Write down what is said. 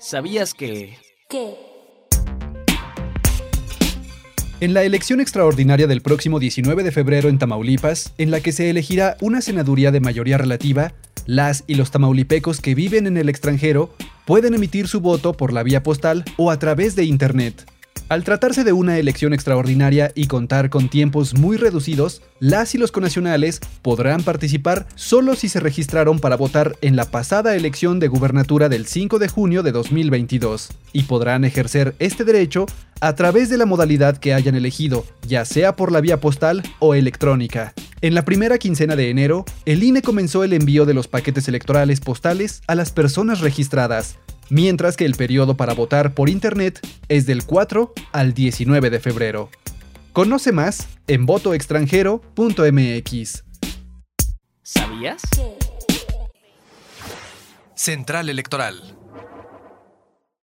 ¿Sabías que... ¿Qué? En la elección extraordinaria del próximo 19 de febrero en Tamaulipas, en la que se elegirá una senaduría de mayoría relativa, las y los tamaulipecos que viven en el extranjero pueden emitir su voto por la vía postal o a través de Internet. Al tratarse de una elección extraordinaria y contar con tiempos muy reducidos, las y los conacionales podrán participar solo si se registraron para votar en la pasada elección de gubernatura del 5 de junio de 2022 y podrán ejercer este derecho a través de la modalidad que hayan elegido, ya sea por la vía postal o electrónica. En la primera quincena de enero, el INE comenzó el envío de los paquetes electorales postales a las personas registradas, mientras que el periodo para votar por Internet es del 4 al 19 de febrero. Conoce más en votoextranjero.mx. ¿Sabías? Central Electoral.